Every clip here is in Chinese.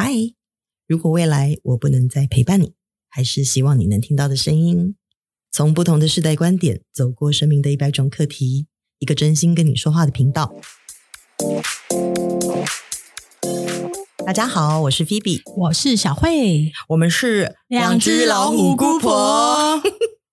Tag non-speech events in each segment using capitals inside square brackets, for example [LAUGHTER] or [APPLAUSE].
嗨，如果未来我不能再陪伴你，还是希望你能听到的声音。从不同的世代观点，走过生命的一百种课题，一个真心跟你说话的频道。大家好，我是菲比，我是小慧，我们是两只老虎姑婆。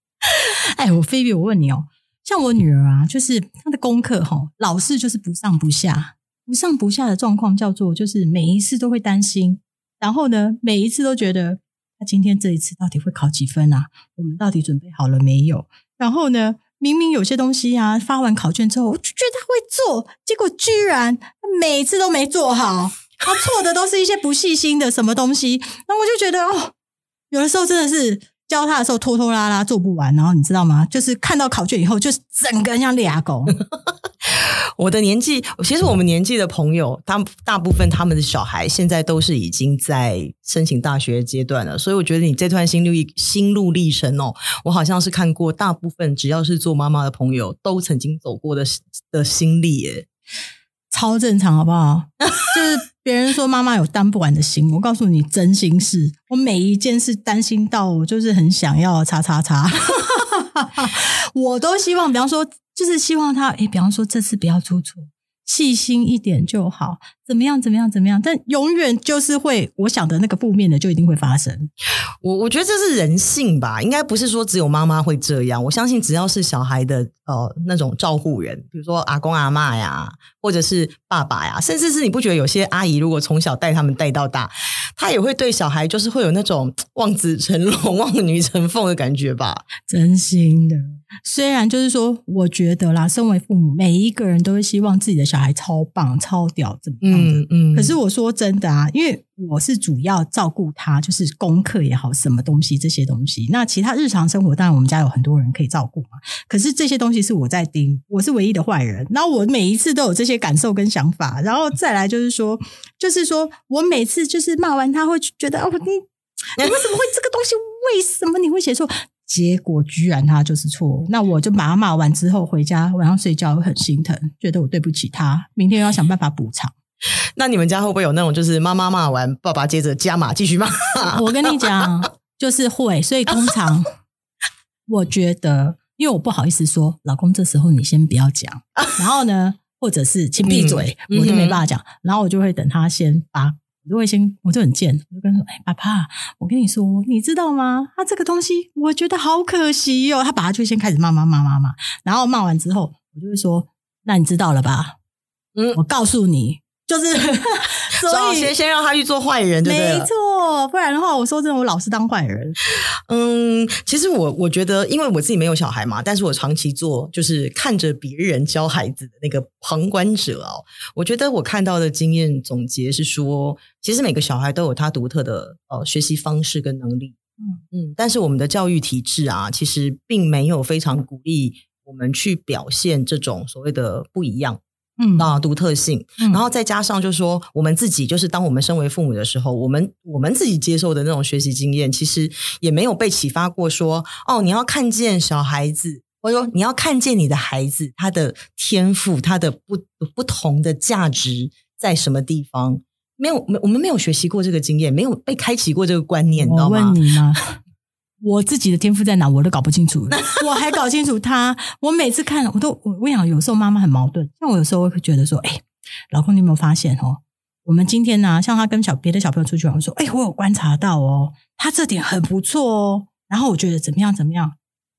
[LAUGHS] 哎，我菲比，我问你哦，像我女儿啊，就是她的功课哈，老是就是不上不下，不上不下的状况叫做，就是每一次都会担心，然后呢，每一次都觉得她今天这一次到底会考几分啊？我们到底准备好了没有？然后呢，明明有些东西啊，发完考卷之后，我就觉得他会做，结果居然每次都没做好，他错的都是一些不细心的什么东西，那我就觉得哦，有的时候真的是。教他的时候拖拖拉拉做不完，然后你知道吗？就是看到考卷以后，就是整个人像俩狗。[LAUGHS] 我的年纪，其实我们年纪的朋友，大大部分他们的小孩现在都是已经在申请大学阶段了，所以我觉得你这段心路心路历程哦，我好像是看过大部分只要是做妈妈的朋友都曾经走过的的心历耶，超正常，好不好？就是。别人说妈妈有担不完的心，我告诉你，真心是我每一件事担心到我就是很想要叉叉叉，[LAUGHS] 我都希望，比方说，就是希望他，诶，比方说这次不要出错。细心一点就好，怎么样？怎么样？怎么样？但永远就是会，我想的那个负面的就一定会发生。我我觉得这是人性吧，应该不是说只有妈妈会这样。我相信只要是小孩的呃那种照护人，比如说阿公阿嬷呀，或者是爸爸呀，甚至是你不觉得有些阿姨如果从小带他们带到大，她也会对小孩就是会有那种望子成龙、[LAUGHS] 望女成凤的感觉吧？真心的。虽然就是说，我觉得啦，身为父母，每一个人都会希望自己的小孩超棒、超屌，怎么样的？嗯嗯。可是我说真的啊，因为我是主要照顾他，就是功课也好，什么东西这些东西。那其他日常生活，当然我们家有很多人可以照顾嘛。可是这些东西是我在盯，我是唯一的坏人。那我每一次都有这些感受跟想法，然后再来就是说，就是说我每次就是骂完他会觉得哦，你你为什么会这个东西？为什么你会写错？结果居然他就是错，那我就把他骂完之后回家晚上睡觉会很心疼，觉得我对不起他，明天要想办法补偿。[LAUGHS] 那你们家会不会有那种就是妈妈骂完，爸爸接着加码继续骂？我跟你讲，就是会，所以通常 [LAUGHS] 我觉得，因为我不好意思说，老公这时候你先不要讲，然后呢，或者是请闭嘴，嗯、我就没办法讲，嗯、然后我就会等他先把。我就会先，我就很贱，我就跟他说：“哎，爸爸，我跟你说，你知道吗？他这个东西，我觉得好可惜哟、哦。”他爸爸就先开始骂骂骂骂骂，然后骂完之后，我就会说：“那你知道了吧？嗯，我告诉你。”就是，[LAUGHS] 所以先先让他去做坏人，对？没错，不然的话，我说真的，我老是当坏人。嗯，其实我我觉得，因为我自己没有小孩嘛，但是我长期做就是看着别人教孩子的那个旁观者哦。我觉得我看到的经验总结是说，其实每个小孩都有他独特的呃学习方式跟能力。嗯嗯，但是我们的教育体制啊，其实并没有非常鼓励我们去表现这种所谓的不一样。嗯啊，独特性，嗯、然后再加上就是说，我们自己就是当我们身为父母的时候，我们我们自己接受的那种学习经验，其实也没有被启发过说。哦，你要看见小孩子，或者说你要看见你的孩子他的天赋，他的不不同的价值在什么地方？没有，没我们没有学习过这个经验，没有被开启过这个观念，你知道吗？我问你吗？我自己的天赋在哪，我都搞不清楚，[LAUGHS] 我还搞清楚他。我每次看，我都我我想，有时候妈妈很矛盾。像我有时候会觉得说，哎，老公，你有没有发现哦？我们今天呢、啊，像他跟小别的小朋友出去玩，我说，哎，我有观察到哦，他这点很不错哦。然后我觉得怎么样怎么样？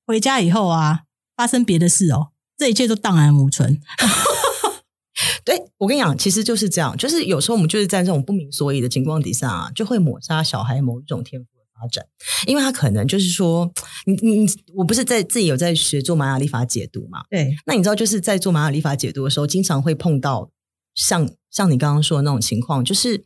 回家以后啊，发生别的事哦，这一切都荡然无存。[LAUGHS] 对，我跟你讲，其实就是这样，就是有时候我们就是在这种不明所以的情况底下啊，就会抹杀小孩某一种天赋。发展，因为他可能就是说，你你我不是在自己有在学做玛雅历法解读嘛？对，那你知道就是在做玛雅历法解读的时候，经常会碰到像像你刚刚说的那种情况，就是。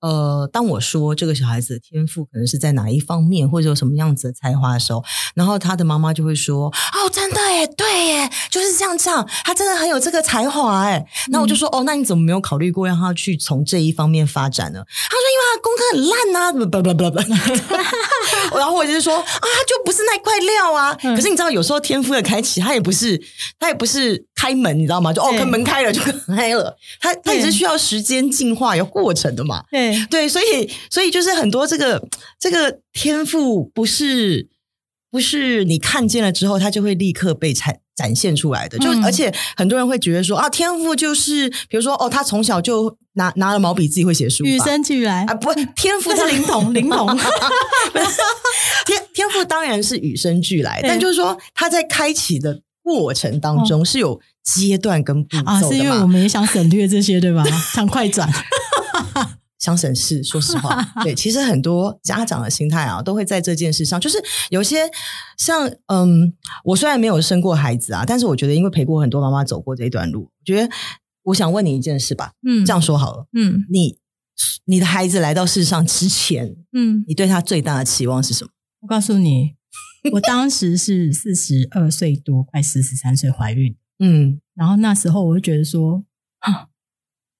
呃，当我说这个小孩子的天赋可能是在哪一方面，或者有什么样子的才华的时候，然后他的妈妈就会说：“哦，真的耶，对耶，就是这样这样，他真的很有这个才华哎。”那我就说：“哦，那你怎么没有考虑过让他去从这一方面发展呢？”他说：“因为他功课很烂啊，不不不不不，[LAUGHS] [LAUGHS] 然后我就是说啊，就不是那块料啊。嗯、可是你知道，有时候天赋的开启，他也不是，他也不是开门，你知道吗？就哦，门开了就 [LAUGHS] 开了，他他也是需要时间进化，有过程的嘛。对对，所以所以就是很多这个这个天赋不是不是你看见了之后，它就会立刻被拆。展现出来的，就、嗯、而且很多人会觉得说啊，天赋就是比如说哦，他从小就拿拿了毛笔自己会写书，与生俱来啊，不，天赋是灵童，[LAUGHS] 灵童。[LAUGHS] 天天赋当然是与生俱来，但就是说他在开启的过程当中是有阶段跟步骤的、啊、是因为我们也想省略这些，对吧？[LAUGHS] 想快转。想省事，说实话，对，其实很多家长的心态啊，都会在这件事上，就是有些像，嗯，我虽然没有生过孩子啊，但是我觉得，因为陪过很多妈妈走过这一段路，我觉得，我想问你一件事吧，嗯，这样说好了，嗯，你你的孩子来到世上之前，嗯，你对他最大的期望是什么？我告诉你，我当时是四十二岁多，快四十三岁怀孕，嗯，然后那时候我就觉得说，哈。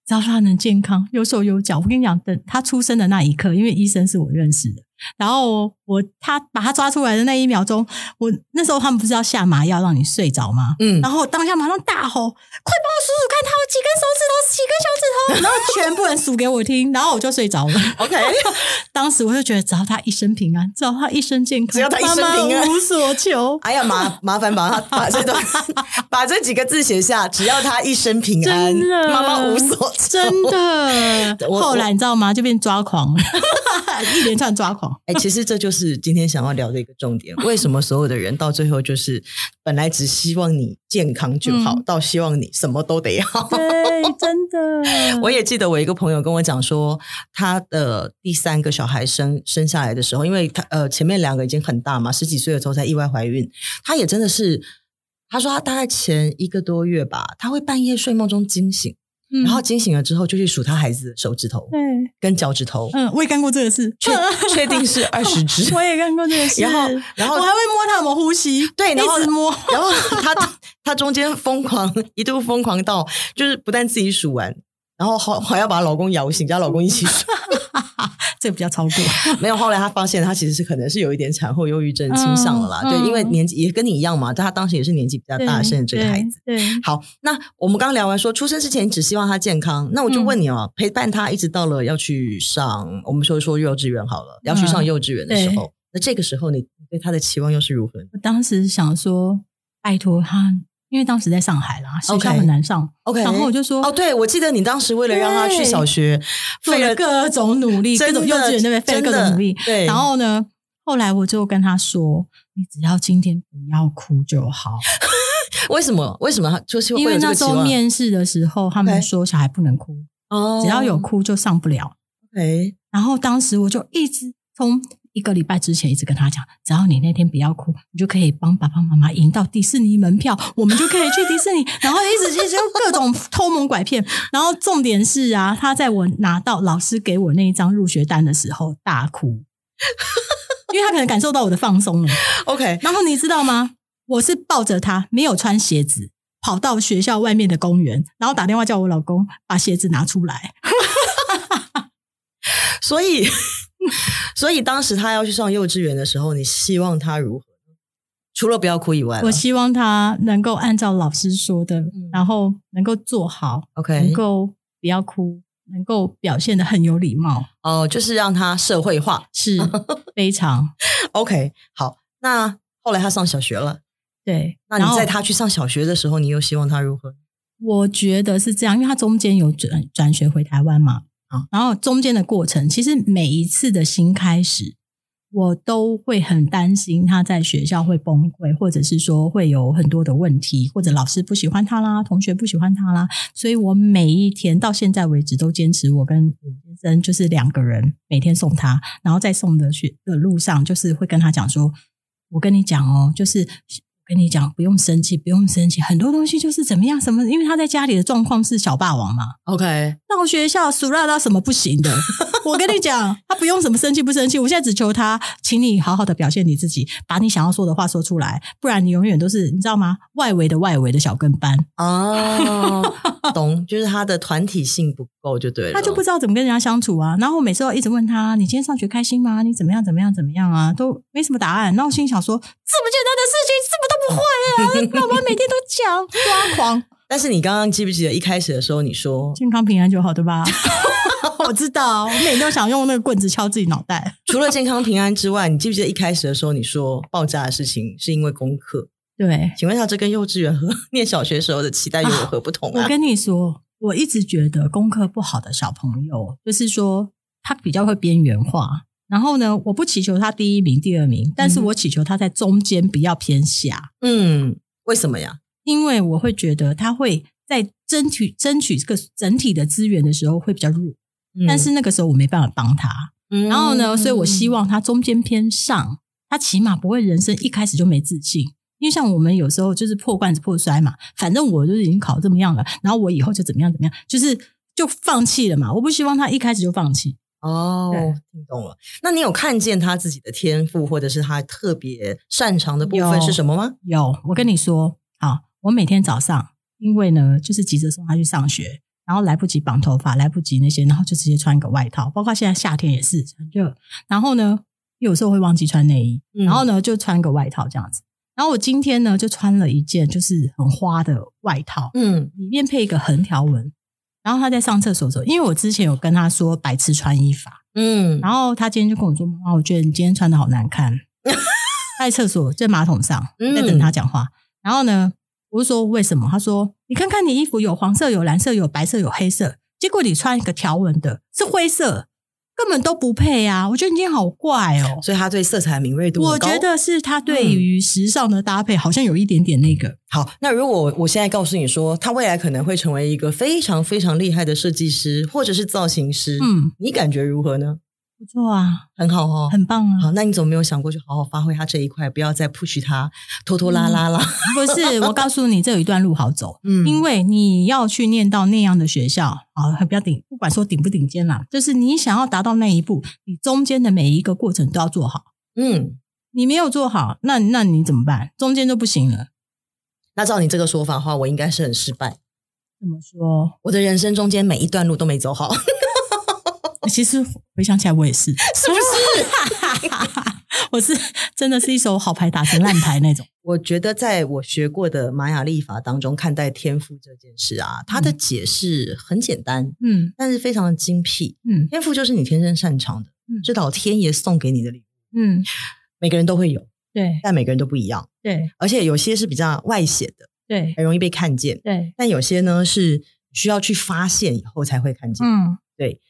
只要他能健康、有手有脚，我跟你讲，等他出生的那一刻，因为医生是我认识的。然后我他把他抓出来的那一秒钟，我那时候他们不是要下麻药让你睡着吗？嗯，然后当下马上大吼：“快帮我数数看，他有几根手指头，几根小指头？”然后全部人数给我听，然后我就睡着了。OK，[LAUGHS] 当时我就觉得，只要他一生平安，只要他一生健康，只要他一生平安，无所求。哎呀，麻 [LAUGHS] 麻烦把他把这段把这几个字写下，只要他一生平安，妈妈无所求。真的，后来你知道吗？就变抓狂了，[LAUGHS] 一连串抓狂。哎，其实这就是今天想要聊的一个重点。为什么所有的人到最后就是本来只希望你健康就好，嗯、到希望你什么都得要？对，[LAUGHS] 真的。我也记得我一个朋友跟我讲说，他的第三个小孩生生下来的时候，因为他呃前面两个已经很大嘛，十几岁的时候才意外怀孕，他也真的是，他说他大概前一个多月吧，他会半夜睡梦中惊醒。然后惊醒了之后，就去数他孩子的手指头，跟脚趾头。嗯，我也干过这个事，确 [LAUGHS] 确定是二十只。[LAUGHS] 我也干过这个事。然后，然后我还会摸他有没有呼吸，对，然后一直摸。然后他他中间疯狂，一度疯狂到就是不但自己数完，然后还还要把老公摇醒，叫老公一起数。这个比较超过，[LAUGHS] 没有。后来他发现他其实是可能是有一点产后忧郁症倾向了啦。嗯、对，因为年纪也跟你一样嘛，但他当时也是年纪比较大，生的这个孩子。对，对好，那我们刚聊完说出生之前只希望他健康，那我就问你哦，嗯、陪伴他一直到了要去上，我们说说幼稚园好了，要去上幼稚园的时候，嗯、那这个时候你对他的期望又是如何？我当时想说，拜托他。因为当时在上海啦，学校很难上。OK，然后我就说，哦，对，我记得你当时为了让他去小学，费了各种努力，各种幼稚园那边费了各种努力。对，然后呢，后来我就跟他说，你只要今天不要哭就好。[LAUGHS] 为什么？为什么？就是因为那时候面试的时候，他们说小孩不能哭，哦，只要有哭就上不了。OK，然后当时我就一直从。一个礼拜之前一直跟他讲，只要你那天不要哭，你就可以帮爸爸妈妈赢到迪士尼门票，我们就可以去迪士尼。然后一直就各种偷蒙拐骗。然后重点是啊，他在我拿到老师给我那一张入学单的时候大哭，因为他可能感受到我的放松了。OK，然后你知道吗？我是抱着他，没有穿鞋子，跑到学校外面的公园，然后打电话叫我老公把鞋子拿出来。[LAUGHS] 所以。所以当时他要去上幼稚园的时候，你希望他如何？除了不要哭以外，我希望他能够按照老师说的，嗯、然后能够做好，OK，能够不要哭，能够表现得很有礼貌。哦，就是让他社会化，是 [LAUGHS] 非常 OK。好，那后来他上小学了，对，那你在他去上小学的时候，你又希望他如何？我觉得是这样，因为他中间有转转学回台湾嘛。然后中间的过程，其实每一次的新开始，我都会很担心他在学校会崩溃，或者是说会有很多的问题，或者老师不喜欢他啦，同学不喜欢他啦。所以我每一天到现在为止都坚持，我跟我先生就是两个人每天送他，然后在送的学的路上，就是会跟他讲说，我跟你讲哦，就是。跟你讲，不用生气，不用生气。很多东西就是怎么样，什么？因为他在家里的状况是小霸王嘛。OK，到学校俗辣到什么不行的。[LAUGHS] 我跟你讲，他不用什么生气不生气，我现在只求他，请你好好的表现你自己，把你想要说的话说出来，不然你永远都是你知道吗？外围的外围的小跟班哦，[LAUGHS] 懂，就是他的团体性不够就对了，他就不知道怎么跟人家相处啊。然后我每次都一直问他，你今天上学开心吗？你怎么样怎么样怎么样啊？都没什么答案。然后我心里想说，这么简单的事情，这么都不会啊？爸爸每天都讲抓狂。但是你刚刚记不记得一开始的时候你说健康平安就好，对吧？[LAUGHS] 我知道，我每天都想用那个棍子敲自己脑袋。除了健康平安之外，你记不记得一开始的时候你说爆炸的事情是因为功课？对，请问一下，这跟幼稚园和 [LAUGHS] 念小学时候的期待又有何不同啊？我跟你说，我一直觉得功课不好的小朋友，就是说他比较会边缘化。然后呢，我不祈求他第一名、第二名，但是我祈求他在中间不要偏下。嗯，为什么呀？因为我会觉得他会在争取争取这个整体的资源的时候会比较弱，嗯、但是那个时候我没办法帮他。嗯、然后呢，所以我希望他中间偏上，他起码不会人生一开始就没自信。因为像我们有时候就是破罐子破摔嘛，反正我就是已经考这么样了，然后我以后就怎么样怎么样，就是就放弃了嘛。我不希望他一开始就放弃。哦，听懂了。那你有看见他自己的天赋，或者是他特别擅长的部分是什么吗？有，有，我跟你说，好。我每天早上，因为呢，就是急着送他去上学，然后来不及绑头发，来不及那些，然后就直接穿一个外套。包括现在夏天也是很热，然后呢，有时候会忘记穿内衣，然后呢，就穿个外套这样子。然后我今天呢，就穿了一件就是很花的外套，嗯，里面配一个横条纹。然后他在上厕所的时候，因为我之前有跟他说白痴穿衣法，嗯，然后他今天就跟我说：“妈妈，我觉得你今天穿的好难看。[LAUGHS] ”在厕所在马桶上在等他讲话，然后呢。我就说为什么？他说：“你看看你衣服有黄色、有蓝色、有白色、有黑色，结果你穿一个条纹的，是灰色，根本都不配啊！”我觉得你今天好怪哦。所以他对色彩敏锐度，我觉得是他对于时尚的搭配好像有一点点那个。嗯、好，那如果我现在告诉你说，他未来可能会成为一个非常非常厉害的设计师或者是造型师，嗯，你感觉如何呢？不错啊，很好哦，很棒啊。好，那你怎么没有想过去好好发挥他这一块，不要再 push 他拖拖拉拉了？嗯、不是，我告诉你，这有一段路好走。嗯，因为你要去念到那样的学校啊，不要顶，不管说顶不顶尖啦，就是你想要达到那一步，你中间的每一个过程都要做好。嗯，你没有做好，那那你怎么办？中间就不行了。那照你这个说法的话，我应该是很失败。怎么说？我的人生中间每一段路都没走好。其实回想起来，我也是，[LAUGHS] 是不是？[LAUGHS] 我是真的是一手好牌打成烂牌那种。我觉得在我学过的玛雅历法当中，看待天赋这件事啊，它的解释很简单，嗯，但是非常的精辟，嗯，天赋就是你天生擅长的，嗯，是老天爷送给你的礼物，嗯，每个人都会有，对，但每个人都不一样，对，而且有些是比较外显的，对，很容易被看见，对，但有些呢是需要去发现以后才会看见，嗯，对，那。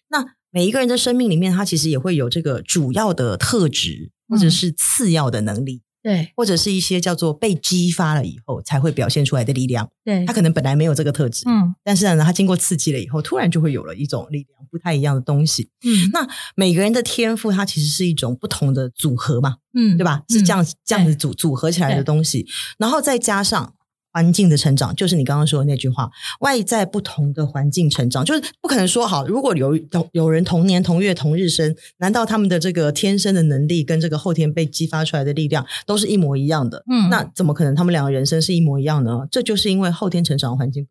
每一个人的生命里面，他其实也会有这个主要的特质，或者是次要的能力，嗯、对，或者是一些叫做被激发了以后才会表现出来的力量。对，他可能本来没有这个特质，嗯，但是呢，他经过刺激了以后，突然就会有了一种力量，不太一样的东西。嗯，那每个人的天赋，它其实是一种不同的组合嘛，嗯，对吧？是这样、嗯、这样子组组合起来的东西，然后再加上。环境的成长，就是你刚刚说的那句话。外在不同的环境成长，就是不可能说好。如果有有有人同年同月同日生，难道他们的这个天生的能力跟这个后天被激发出来的力量都是一模一样的？嗯，那怎么可能他们两个人生是一模一样呢？这就是因为后天成长环境，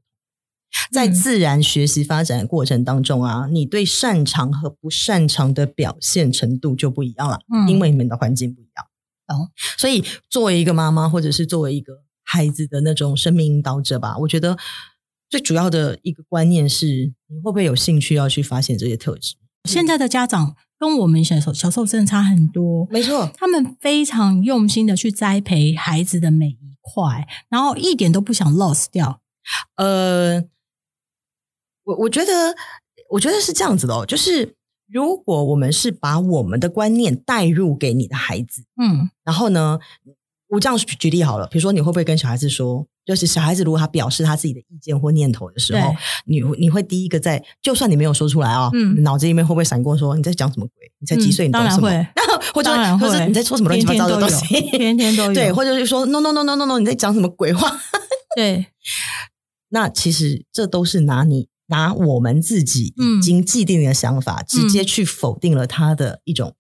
在自然学习发展的过程当中啊，你对擅长和不擅长的表现程度就不一样了。嗯，因为你们的环境不一样。哦，所以作为一个妈妈，或者是作为一个。孩子的那种生命引导者吧，我觉得最主要的一个观念是，你会不会有兴趣要去发现这些特质？现在的家长跟我们小时候小时候真的差很多，没错，他们非常用心的去栽培孩子的每一块，然后一点都不想 lost 掉。呃，我我觉得，我觉得是这样子的哦，就是如果我们是把我们的观念带入给你的孩子，嗯，然后呢？我这样举例好了，比如说你会不会跟小孩子说，就是小孩子如果他表示他自己的意见或念头的时候，你你会第一个在，就算你没有说出来啊，嗯，脑子里面会不会闪过说你在讲什么鬼？你才几岁？你懂什么？当然会，[LAUGHS] 或者或者你在说什么乱七八糟的东西？天天都有，[LAUGHS] 对，或者是说 no no no no no no，你在讲什么鬼话？[LAUGHS] 对，那其实这都是拿你拿我们自己已经既定的想法，嗯、直接去否定了他的一种、嗯、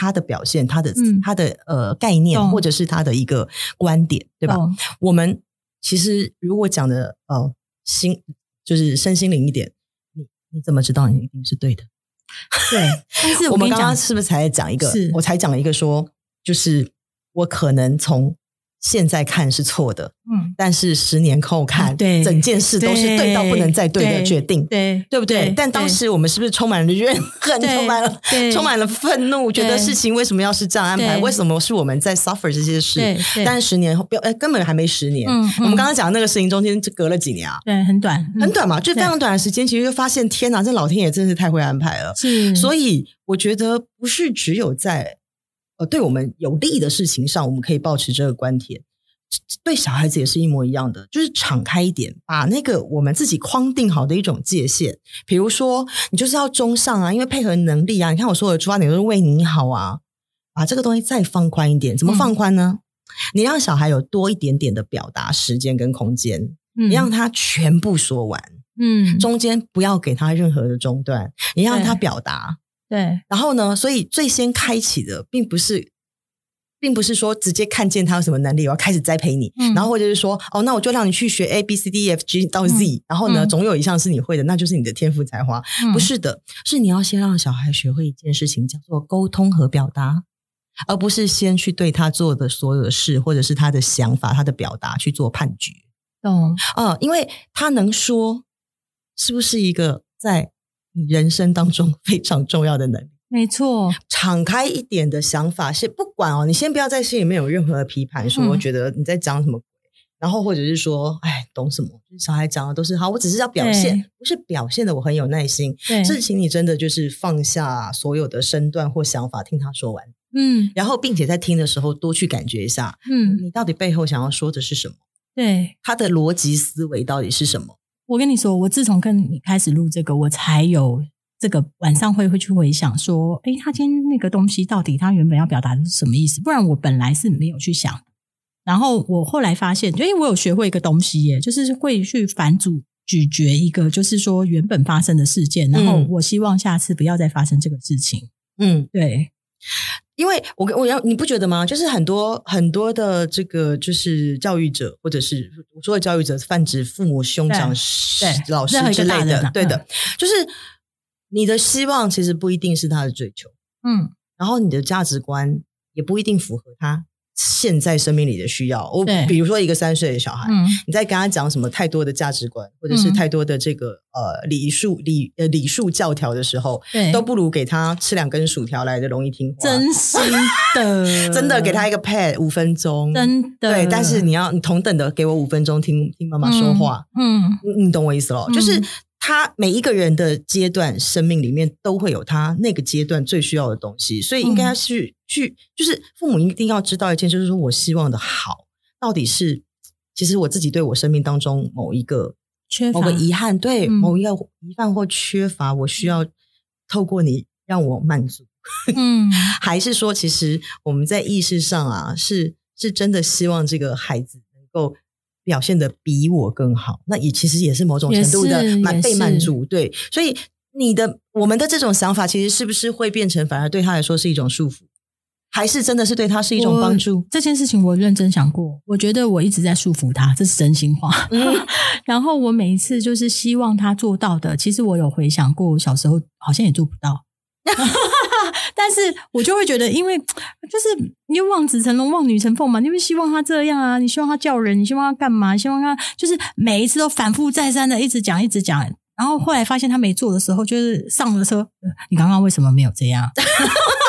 他的表现，他的、嗯、他的呃概念，或者是他的一个观点，对吧？我们其实如果讲的呃心就是身心灵一点，你你怎么知道你一定是对的？[LAUGHS] 对，但是我，我们刚刚是不是才讲一个？是我才讲了一个说，就是我可能从。现在看是错的，嗯，但是十年后看，对，整件事都是对到不能再对的决定，对，对不对？但当时我们是不是充满了怨恨，充满了充满了愤怒，觉得事情为什么要是这样安排？为什么是我们在 suffer 这些事？但是十年后，不，哎，根本还没十年。我们刚刚讲的那个事情中间就隔了几年啊？对，很短，很短嘛，就非常短的时间，其实就发现，天哪，这老天爷真是太会安排了。是，所以我觉得不是只有在。呃，对我们有利的事情上，我们可以保持这个观点。对小孩子也是一模一样的，就是敞开一点，把那个我们自己框定好的一种界限，比如说你就是要中上啊，因为配合能力啊。你看我说的出发点都是为你好啊，把这个东西再放宽一点，怎么放宽呢？嗯、你让小孩有多一点点的表达时间跟空间，嗯、你让他全部说完，嗯，中间不要给他任何的中断，你让他表达。对，然后呢？所以最先开启的，并不是，并不是说直接看见他有什么能力，我要开始栽培你。嗯、然后或者是说，哦，那我就让你去学 A B C D E F G 到 Z，嗯、然后呢，总有一项是你会的，那就是你的天赋才华。嗯、不是的，是你要先让小孩学会一件事情，叫做沟通和表达，而不是先去对他做的所有的事，或者是他的想法、他的表达去做判决。懂？啊、呃，因为他能说，是不是一个在。你人生当中非常重要的能力，没错。敞开一点的想法是不管哦，你先不要在心里面有任何的批判，说我觉得你在讲什么，嗯、然后或者是说，哎，懂什么？小孩讲的都是好，我只是要表现，不是表现的我很有耐心。对，是请你真的就是放下所有的身段或想法，听他说完。嗯，然后并且在听的时候多去感觉一下，嗯，你到底背后想要说的是什么？对，他的逻辑思维到底是什么？我跟你说，我自从跟你开始录这个，我才有这个晚上会会去回想说，诶，他今天那个东西到底他原本要表达的是什么意思？不然我本来是没有去想。然后我后来发现，因为我有学会一个东西耶，就是会去反组咀嚼一个，就是说原本发生的事件，然后我希望下次不要再发生这个事情。嗯，对。因为我我要你不觉得吗？就是很多很多的这个就是教育者，或者是我说的教育者，泛指父母、兄长、老师之类的，对的，就是你的希望其实不一定是他的追求，嗯，然后你的价值观也不一定符合他。现在生命里的需要，我比如说一个三岁的小孩，你在跟他讲什么太多的价值观，或者是太多的这个呃礼数礼呃礼数教条的时候，都不如给他吃两根薯条来的容易听话。真心的，[LAUGHS] 真的给他一个 pad 五分钟，真的。对。但是你要你同等的给我五分钟听听妈妈说话，嗯，你懂我意思咯，就是。他每一个人的阶段，生命里面都会有他那个阶段最需要的东西，所以应该是去，就是父母一定要知道一件，就是说我希望的好，到底是其实我自己对我生命当中某一个缺乏、某个遗憾，对某一个遗憾或缺乏，我需要透过你让我满足，嗯，[LAUGHS] 还是说其实我们在意识上啊，是是真的希望这个孩子能够。表现的比我更好，那也其实也是某种程度的满被满足，对。所以你的我们的这种想法，其实是不是会变成反而对他来说是一种束缚，还是真的是对他是一种帮助？这件事情我认真想过，我觉得我一直在束缚他，这是真心话。嗯，[LAUGHS] 然后我每一次就是希望他做到的，其实我有回想过，我小时候好像也做不到。[LAUGHS] 但是我就会觉得，因为就是你望子成龙，望女成凤嘛，你会希望他这样啊，你希望他叫人，你希望他干嘛？希望他就是每一次都反复再三的一直讲，一直讲。然后后来发现他没做的时候，就是上了车，你刚刚为什么没有这样？[LAUGHS]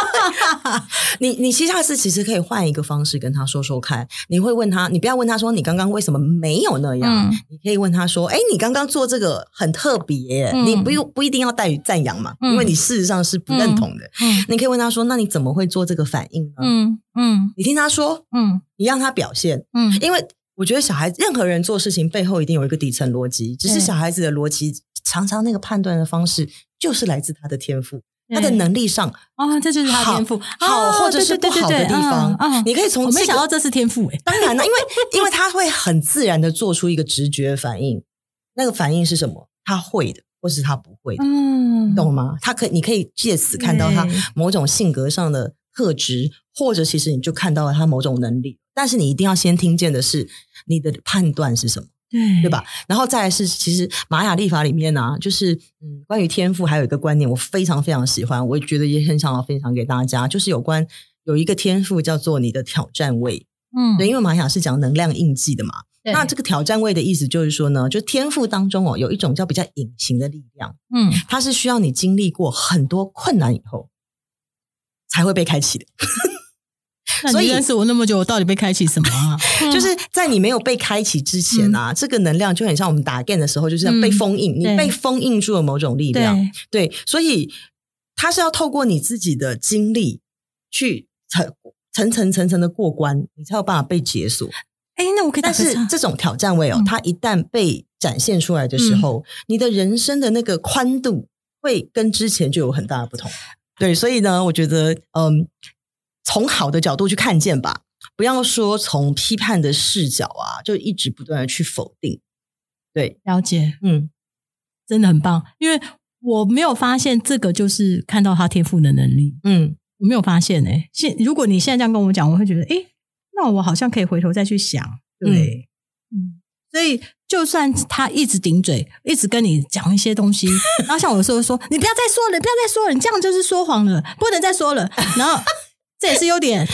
[LAUGHS] 你你其实下次其实可以换一个方式跟他说说看。你会问他，你不要问他说你刚刚为什么没有那样？嗯、你可以问他说：“哎，你刚刚做这个很特别，嗯、你不用不一定要带于赞扬嘛，嗯、因为你事实上是不认同的。你可以问他说：那你怎么会做这个反应呢？嗯嗯，你听他说，嗯，你让他表现，嗯，因为我觉得小孩子任何人做事情背后一定有一个底层逻辑，只是小孩子的逻辑常常那个判断的方式就是来自他的天赋。”他的能力上啊，这就是他天赋好，或者是不好的地方。你可以从我没想到这是天赋诶，当然了，因为 [LAUGHS] 因为他会很自然的做出一个直觉反应，那个反应是什么？他会的，或是他不会的，嗯，懂吗？他可你可以借此看到他某种性格上的特质，或者其实你就看到了他某种能力。但是你一定要先听见的是你的判断是什么，对。对吧？然后再来是，其实玛雅历法里面呢、啊，就是嗯，关于天赋还有一个观念，我非常非常喜欢，我也觉得也很想要分享给大家，就是有关有一个天赋叫做你的挑战位，嗯，对，因为玛雅是讲能量印记的嘛，那这个挑战位的意思就是说呢，就天赋当中哦，有一种叫比较隐形的力量，嗯，它是需要你经历过很多困难以后才会被开启的。所以认识我那么久，我到底被开启什么啊？[LAUGHS] 就是在你没有被开启之前啊，嗯、这个能量就很像我们打 game 的时候，就是被封印，嗯、你被封印住了某种力量。对，对，所以它是要透过你自己的经历去层层层层层的过关，你才有办法被解锁。哎，那我可以，但是这种挑战位哦，嗯、它一旦被展现出来的时候，嗯、你的人生的那个宽度会跟之前就有很大的不同。对，所以呢，我觉得，嗯。从好的角度去看见吧，不要说从批判的视角啊，就一直不断的去否定。对，了解，嗯，真的很棒，因为我没有发现这个就是看到他天赋的能力，嗯，我没有发现诶。现如果你现在这样跟我讲，我会觉得，诶，那我好像可以回头再去想，对，嗯，嗯，所以就算他一直顶嘴，一直跟你讲一些东西，[LAUGHS] 然后像我有时候说，你不要再说了，不要再说了，你这样就是说谎了，不能再说了，然后。这也是优点，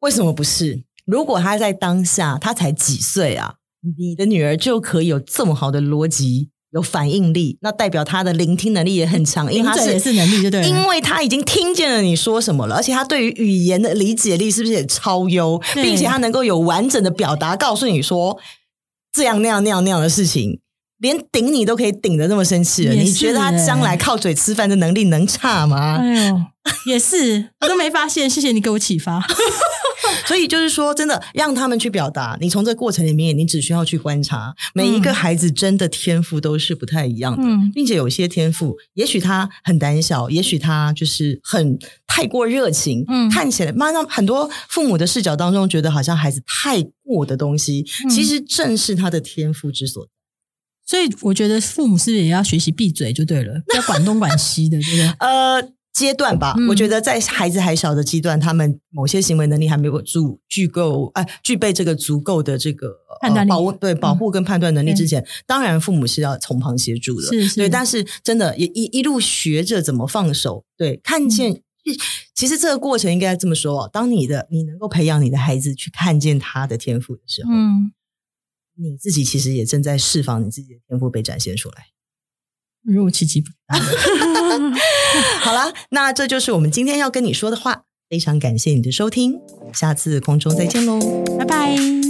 为什么不是？如果他在当下，他才几岁啊？你的女儿就可以有这么好的逻辑、有反应力，那代表她的聆听能力也很强，因为她是也是能力，对对，因为她已经听见了你说什么了，而且她对于语言的理解力是不是也超优，并且她能够有完整的表达，告诉你说这样那样那样那样的事情。连顶你都可以顶的那么生气了，你觉得他将来靠嘴吃饭的能力能差吗？哎呦，也是，我都没发现。谢谢你给我启发。[LAUGHS] 所以就是说，真的让他们去表达。你从这个过程里面，你只需要去观察每一个孩子真的天赋都是不太一样的，嗯、并且有些天赋，也许他很胆小，也许他就是很太过热情。嗯，看起来，妈妈很多父母的视角当中，觉得好像孩子太过的东西，嗯、其实正是他的天赋之所。所以我觉得父母是不是也要学习闭嘴就对了，不要管东管西的，对不对？[LAUGHS] 呃，阶段吧。嗯、我觉得在孩子还小的阶段，他们某些行为能力还没有足具够，哎、呃，具备这个足够的这个判断力，保对保护跟判断能力之前，嗯、当然父母是要从旁协助的。是是。对，但是真的也一一路学着怎么放手。对，看见，嗯、其实这个过程应该这么说：当你的你能够培养你的孩子去看见他的天赋的时候，嗯。你自己其实也正在释放你自己的天赋被展现出来，如果奇迹不大。[LAUGHS] 好了，那这就是我们今天要跟你说的话。非常感谢你的收听，下次空中再见喽，拜拜。